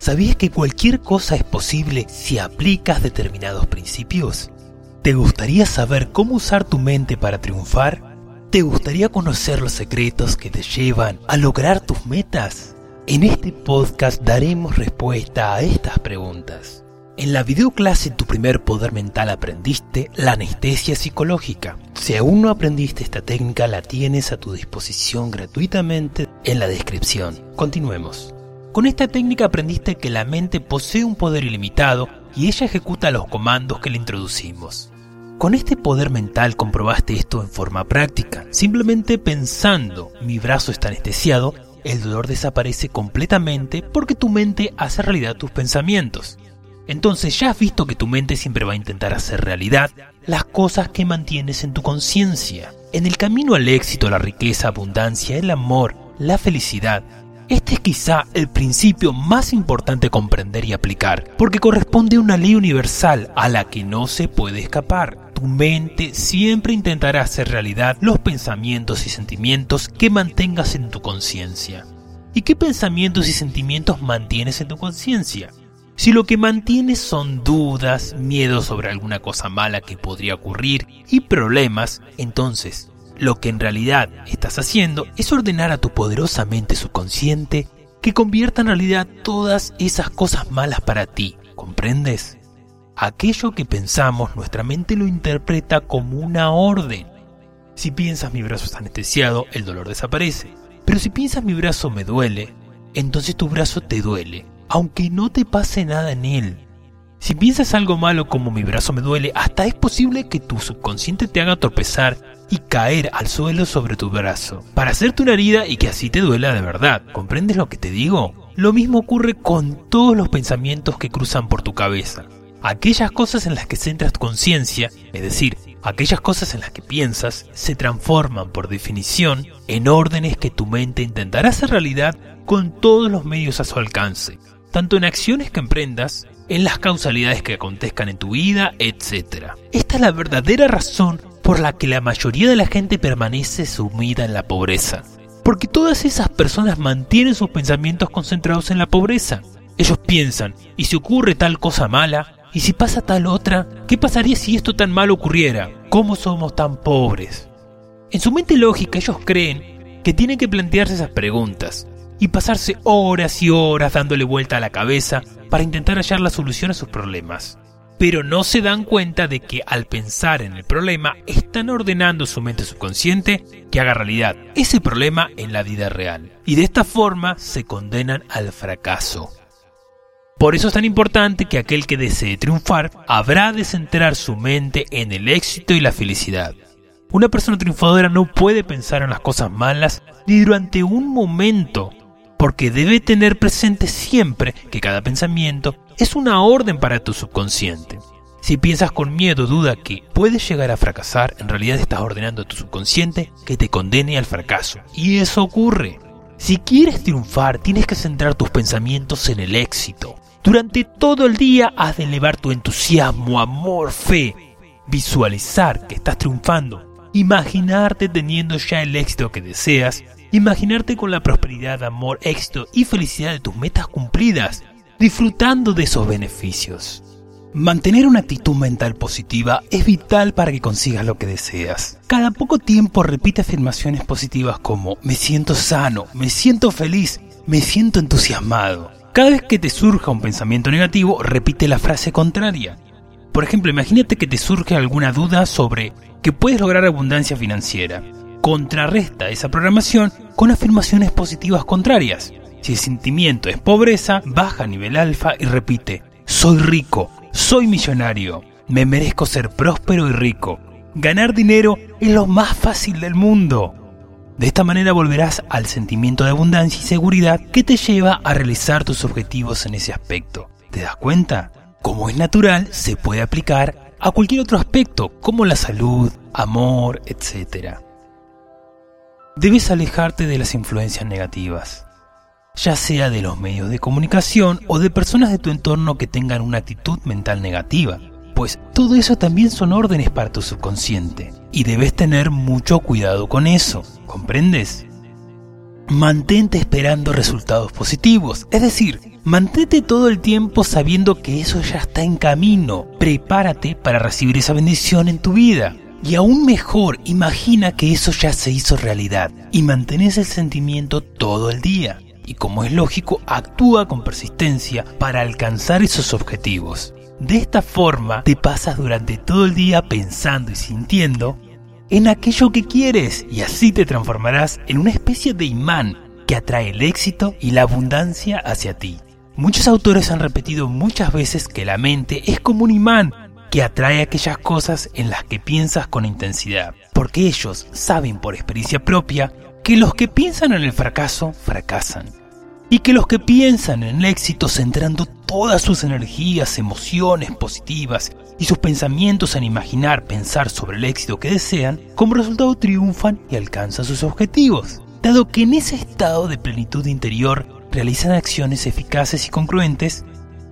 ¿Sabías que cualquier cosa es posible si aplicas determinados principios? ¿Te gustaría saber cómo usar tu mente para triunfar? ¿Te gustaría conocer los secretos que te llevan a lograr tus metas? En este podcast daremos respuesta a estas preguntas. En la videoclase Tu primer poder mental aprendiste la anestesia psicológica. Si aún no aprendiste esta técnica, la tienes a tu disposición gratuitamente en la descripción. Continuemos. Con esta técnica aprendiste que la mente posee un poder ilimitado y ella ejecuta los comandos que le introducimos. Con este poder mental comprobaste esto en forma práctica. Simplemente pensando mi brazo está anestesiado, el dolor desaparece completamente porque tu mente hace realidad tus pensamientos. Entonces ya has visto que tu mente siempre va a intentar hacer realidad las cosas que mantienes en tu conciencia. En el camino al éxito, la riqueza, abundancia, el amor, la felicidad, este es quizá el principio más importante comprender y aplicar, porque corresponde a una ley universal a la que no se puede escapar. Tu mente siempre intentará hacer realidad los pensamientos y sentimientos que mantengas en tu conciencia. ¿Y qué pensamientos y sentimientos mantienes en tu conciencia? Si lo que mantienes son dudas, miedos sobre alguna cosa mala que podría ocurrir y problemas, entonces lo que en realidad estás haciendo es ordenar a tu poderosa mente subconsciente que convierta en realidad todas esas cosas malas para ti. ¿Comprendes? Aquello que pensamos, nuestra mente lo interpreta como una orden. Si piensas mi brazo está anestesiado, el dolor desaparece. Pero si piensas mi brazo me duele, entonces tu brazo te duele, aunque no te pase nada en él. Si piensas algo malo como mi brazo me duele, hasta es posible que tu subconsciente te haga tropezar y caer al suelo sobre tu brazo, para hacerte una herida y que así te duela de verdad. ¿Comprendes lo que te digo? Lo mismo ocurre con todos los pensamientos que cruzan por tu cabeza. Aquellas cosas en las que centras tu conciencia, es decir, aquellas cosas en las que piensas, se transforman por definición en órdenes que tu mente intentará hacer realidad con todos los medios a su alcance, tanto en acciones que emprendas, en las causalidades que acontezcan en tu vida, etc. Esta es la verdadera razón por la que la mayoría de la gente permanece sumida en la pobreza. Porque todas esas personas mantienen sus pensamientos concentrados en la pobreza. Ellos piensan, ¿y si ocurre tal cosa mala? ¿Y si pasa tal otra? ¿Qué pasaría si esto tan mal ocurriera? ¿Cómo somos tan pobres? En su mente lógica ellos creen que tienen que plantearse esas preguntas y pasarse horas y horas dándole vuelta a la cabeza para intentar hallar la solución a sus problemas pero no se dan cuenta de que al pensar en el problema están ordenando su mente subconsciente que haga realidad ese problema en la vida real. Y de esta forma se condenan al fracaso. Por eso es tan importante que aquel que desee triunfar habrá de centrar su mente en el éxito y la felicidad. Una persona triunfadora no puede pensar en las cosas malas ni durante un momento porque debe tener presente siempre que cada pensamiento es una orden para tu subconsciente. Si piensas con miedo, duda que puedes llegar a fracasar, en realidad estás ordenando a tu subconsciente que te condene al fracaso. Y eso ocurre. Si quieres triunfar, tienes que centrar tus pensamientos en el éxito. Durante todo el día has de elevar tu entusiasmo, amor, fe, visualizar que estás triunfando, imaginarte teniendo ya el éxito que deseas Imaginarte con la prosperidad, amor, éxito y felicidad de tus metas cumplidas, disfrutando de esos beneficios. Mantener una actitud mental positiva es vital para que consigas lo que deseas. Cada poco tiempo repite afirmaciones positivas como me siento sano, me siento feliz, me siento entusiasmado. Cada vez que te surja un pensamiento negativo, repite la frase contraria. Por ejemplo, imagínate que te surge alguna duda sobre que puedes lograr abundancia financiera contrarresta esa programación con afirmaciones positivas contrarias. Si el sentimiento es pobreza, baja a nivel alfa y repite, soy rico, soy millonario, me merezco ser próspero y rico. Ganar dinero es lo más fácil del mundo. De esta manera volverás al sentimiento de abundancia y seguridad que te lleva a realizar tus objetivos en ese aspecto. ¿Te das cuenta? como es natural, se puede aplicar a cualquier otro aspecto, como la salud, amor, etc. Debes alejarte de las influencias negativas, ya sea de los medios de comunicación o de personas de tu entorno que tengan una actitud mental negativa, pues todo eso también son órdenes para tu subconsciente y debes tener mucho cuidado con eso, ¿comprendes? Mantente esperando resultados positivos, es decir, mantente todo el tiempo sabiendo que eso ya está en camino. Prepárate para recibir esa bendición en tu vida. Y aún mejor, imagina que eso ya se hizo realidad y mantenés el sentimiento todo el día. Y como es lógico, actúa con persistencia para alcanzar esos objetivos. De esta forma te pasas durante todo el día pensando y sintiendo en aquello que quieres y así te transformarás en una especie de imán que atrae el éxito y la abundancia hacia ti. Muchos autores han repetido muchas veces que la mente es como un imán que atrae aquellas cosas en las que piensas con intensidad, porque ellos saben por experiencia propia que los que piensan en el fracaso fracasan, y que los que piensan en el éxito centrando todas sus energías, emociones positivas y sus pensamientos en imaginar pensar sobre el éxito que desean, como resultado triunfan y alcanzan sus objetivos, dado que en ese estado de plenitud interior realizan acciones eficaces y congruentes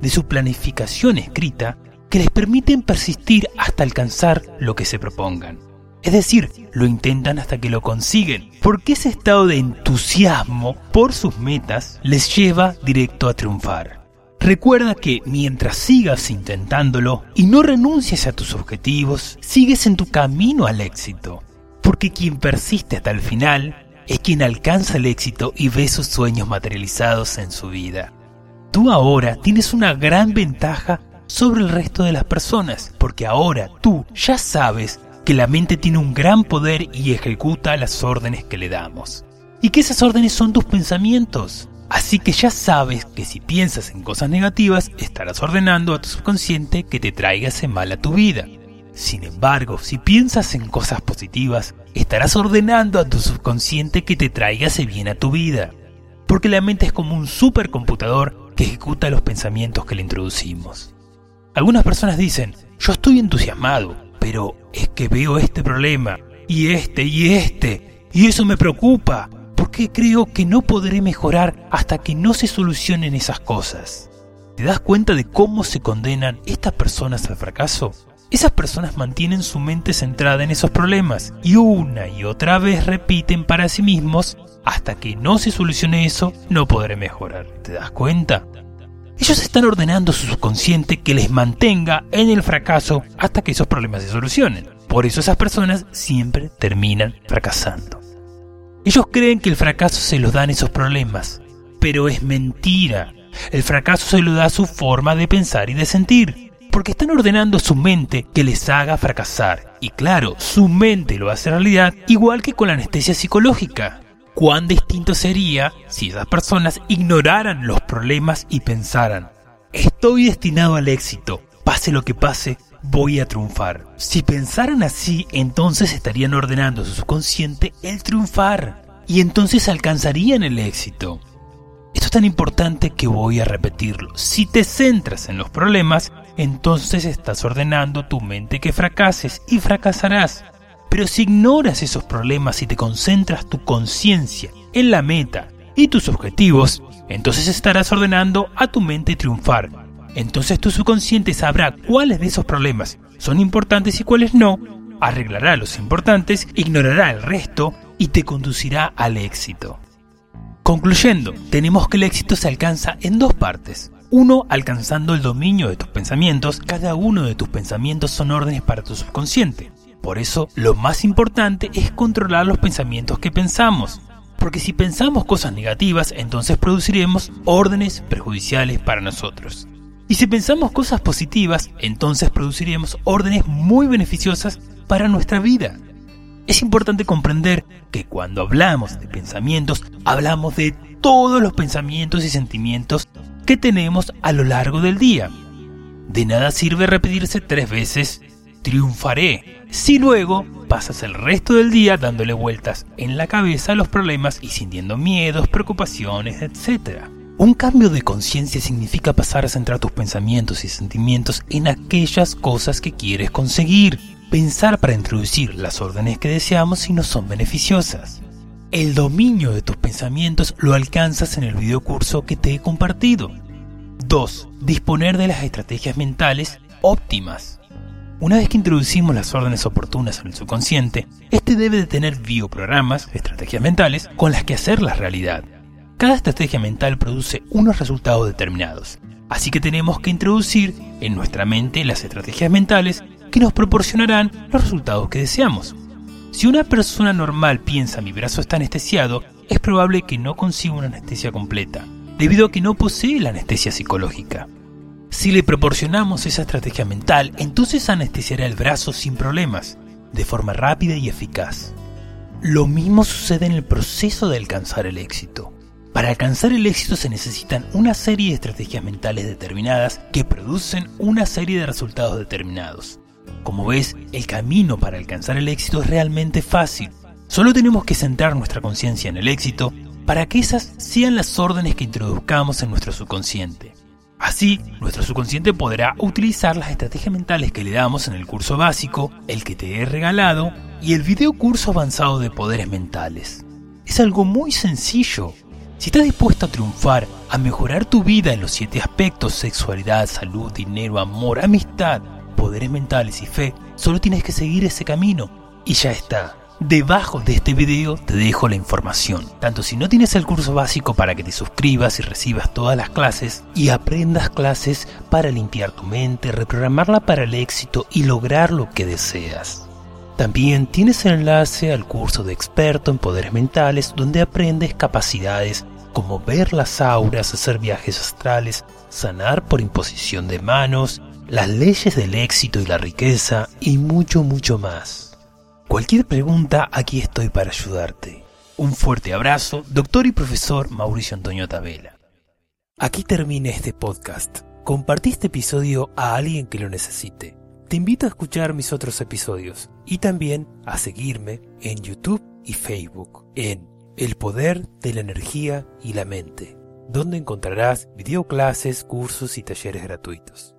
de su planificación escrita que les permiten persistir hasta alcanzar lo que se propongan. Es decir, lo intentan hasta que lo consiguen, porque ese estado de entusiasmo por sus metas les lleva directo a triunfar. Recuerda que mientras sigas intentándolo y no renuncies a tus objetivos, sigues en tu camino al éxito, porque quien persiste hasta el final es quien alcanza el éxito y ve sus sueños materializados en su vida. Tú ahora tienes una gran ventaja sobre el resto de las personas, porque ahora tú ya sabes que la mente tiene un gran poder y ejecuta las órdenes que le damos. Y que esas órdenes son tus pensamientos. Así que ya sabes que si piensas en cosas negativas, estarás ordenando a tu subconsciente que te traiga ese mal a tu vida. Sin embargo, si piensas en cosas positivas, estarás ordenando a tu subconsciente que te traiga ese bien a tu vida. Porque la mente es como un supercomputador que ejecuta los pensamientos que le introducimos. Algunas personas dicen, yo estoy entusiasmado, pero es que veo este problema, y este, y este, y eso me preocupa, porque creo que no podré mejorar hasta que no se solucionen esas cosas. ¿Te das cuenta de cómo se condenan estas personas al fracaso? Esas personas mantienen su mente centrada en esos problemas y una y otra vez repiten para sí mismos, hasta que no se solucione eso, no podré mejorar. ¿Te das cuenta? Ellos están ordenando a su subconsciente que les mantenga en el fracaso hasta que esos problemas se solucionen. Por eso esas personas siempre terminan fracasando. Ellos creen que el fracaso se los dan esos problemas, pero es mentira. El fracaso se lo da su forma de pensar y de sentir, porque están ordenando a su mente que les haga fracasar. Y claro, su mente lo hace realidad igual que con la anestesia psicológica cuán distinto sería si esas personas ignoraran los problemas y pensaran, estoy destinado al éxito, pase lo que pase, voy a triunfar. Si pensaran así, entonces estarían ordenando a su subconsciente el triunfar y entonces alcanzarían el éxito. Esto es tan importante que voy a repetirlo. Si te centras en los problemas, entonces estás ordenando tu mente que fracases y fracasarás. Pero si ignoras esos problemas y te concentras tu conciencia en la meta y tus objetivos, entonces estarás ordenando a tu mente triunfar. Entonces tu subconsciente sabrá cuáles de esos problemas son importantes y cuáles no, arreglará los importantes, ignorará el resto y te conducirá al éxito. Concluyendo, tenemos que el éxito se alcanza en dos partes. Uno, alcanzando el dominio de tus pensamientos. Cada uno de tus pensamientos son órdenes para tu subconsciente. Por eso, lo más importante es controlar los pensamientos que pensamos. Porque si pensamos cosas negativas, entonces produciremos órdenes perjudiciales para nosotros. Y si pensamos cosas positivas, entonces produciremos órdenes muy beneficiosas para nuestra vida. Es importante comprender que cuando hablamos de pensamientos, hablamos de todos los pensamientos y sentimientos que tenemos a lo largo del día. De nada sirve repetirse tres veces, triunfaré, si luego pasas el resto del día dándole vueltas en la cabeza a los problemas y sintiendo miedos, preocupaciones, etc. Un cambio de conciencia significa pasar a centrar tus pensamientos y sentimientos en aquellas cosas que quieres conseguir. Pensar para introducir las órdenes que deseamos si no son beneficiosas. El dominio de tus pensamientos lo alcanzas en el videocurso que te he compartido. 2. Disponer de las estrategias mentales óptimas. Una vez que introducimos las órdenes oportunas en el subconsciente, este debe de tener bioprogramas, estrategias mentales, con las que hacerlas realidad. Cada estrategia mental produce unos resultados determinados, así que tenemos que introducir en nuestra mente las estrategias mentales que nos proporcionarán los resultados que deseamos. Si una persona normal piensa mi brazo está anestesiado, es probable que no consiga una anestesia completa, debido a que no posee la anestesia psicológica. Si le proporcionamos esa estrategia mental, entonces anestesiará el brazo sin problemas, de forma rápida y eficaz. Lo mismo sucede en el proceso de alcanzar el éxito. Para alcanzar el éxito se necesitan una serie de estrategias mentales determinadas que producen una serie de resultados determinados. Como ves, el camino para alcanzar el éxito es realmente fácil. Solo tenemos que centrar nuestra conciencia en el éxito para que esas sean las órdenes que introduzcamos en nuestro subconsciente. Así, nuestro subconsciente podrá utilizar las estrategias mentales que le damos en el curso básico, el que te he regalado y el video curso avanzado de poderes mentales. Es algo muy sencillo. Si estás dispuesto a triunfar, a mejorar tu vida en los siete aspectos, sexualidad, salud, dinero, amor, amistad, poderes mentales y fe, solo tienes que seguir ese camino y ya está. Debajo de este video te dejo la información, tanto si no tienes el curso básico para que te suscribas y recibas todas las clases y aprendas clases para limpiar tu mente, reprogramarla para el éxito y lograr lo que deseas. También tienes el enlace al curso de experto en poderes mentales donde aprendes capacidades como ver las auras, hacer viajes astrales, sanar por imposición de manos, las leyes del éxito y la riqueza y mucho, mucho más. Cualquier pregunta, aquí estoy para ayudarte. Un fuerte abrazo, doctor y profesor Mauricio Antonio Tabela. Aquí termina este podcast. Compartí este episodio a alguien que lo necesite. Te invito a escuchar mis otros episodios y también a seguirme en YouTube y Facebook en El Poder de la Energía y la Mente, donde encontrarás videoclases, cursos y talleres gratuitos.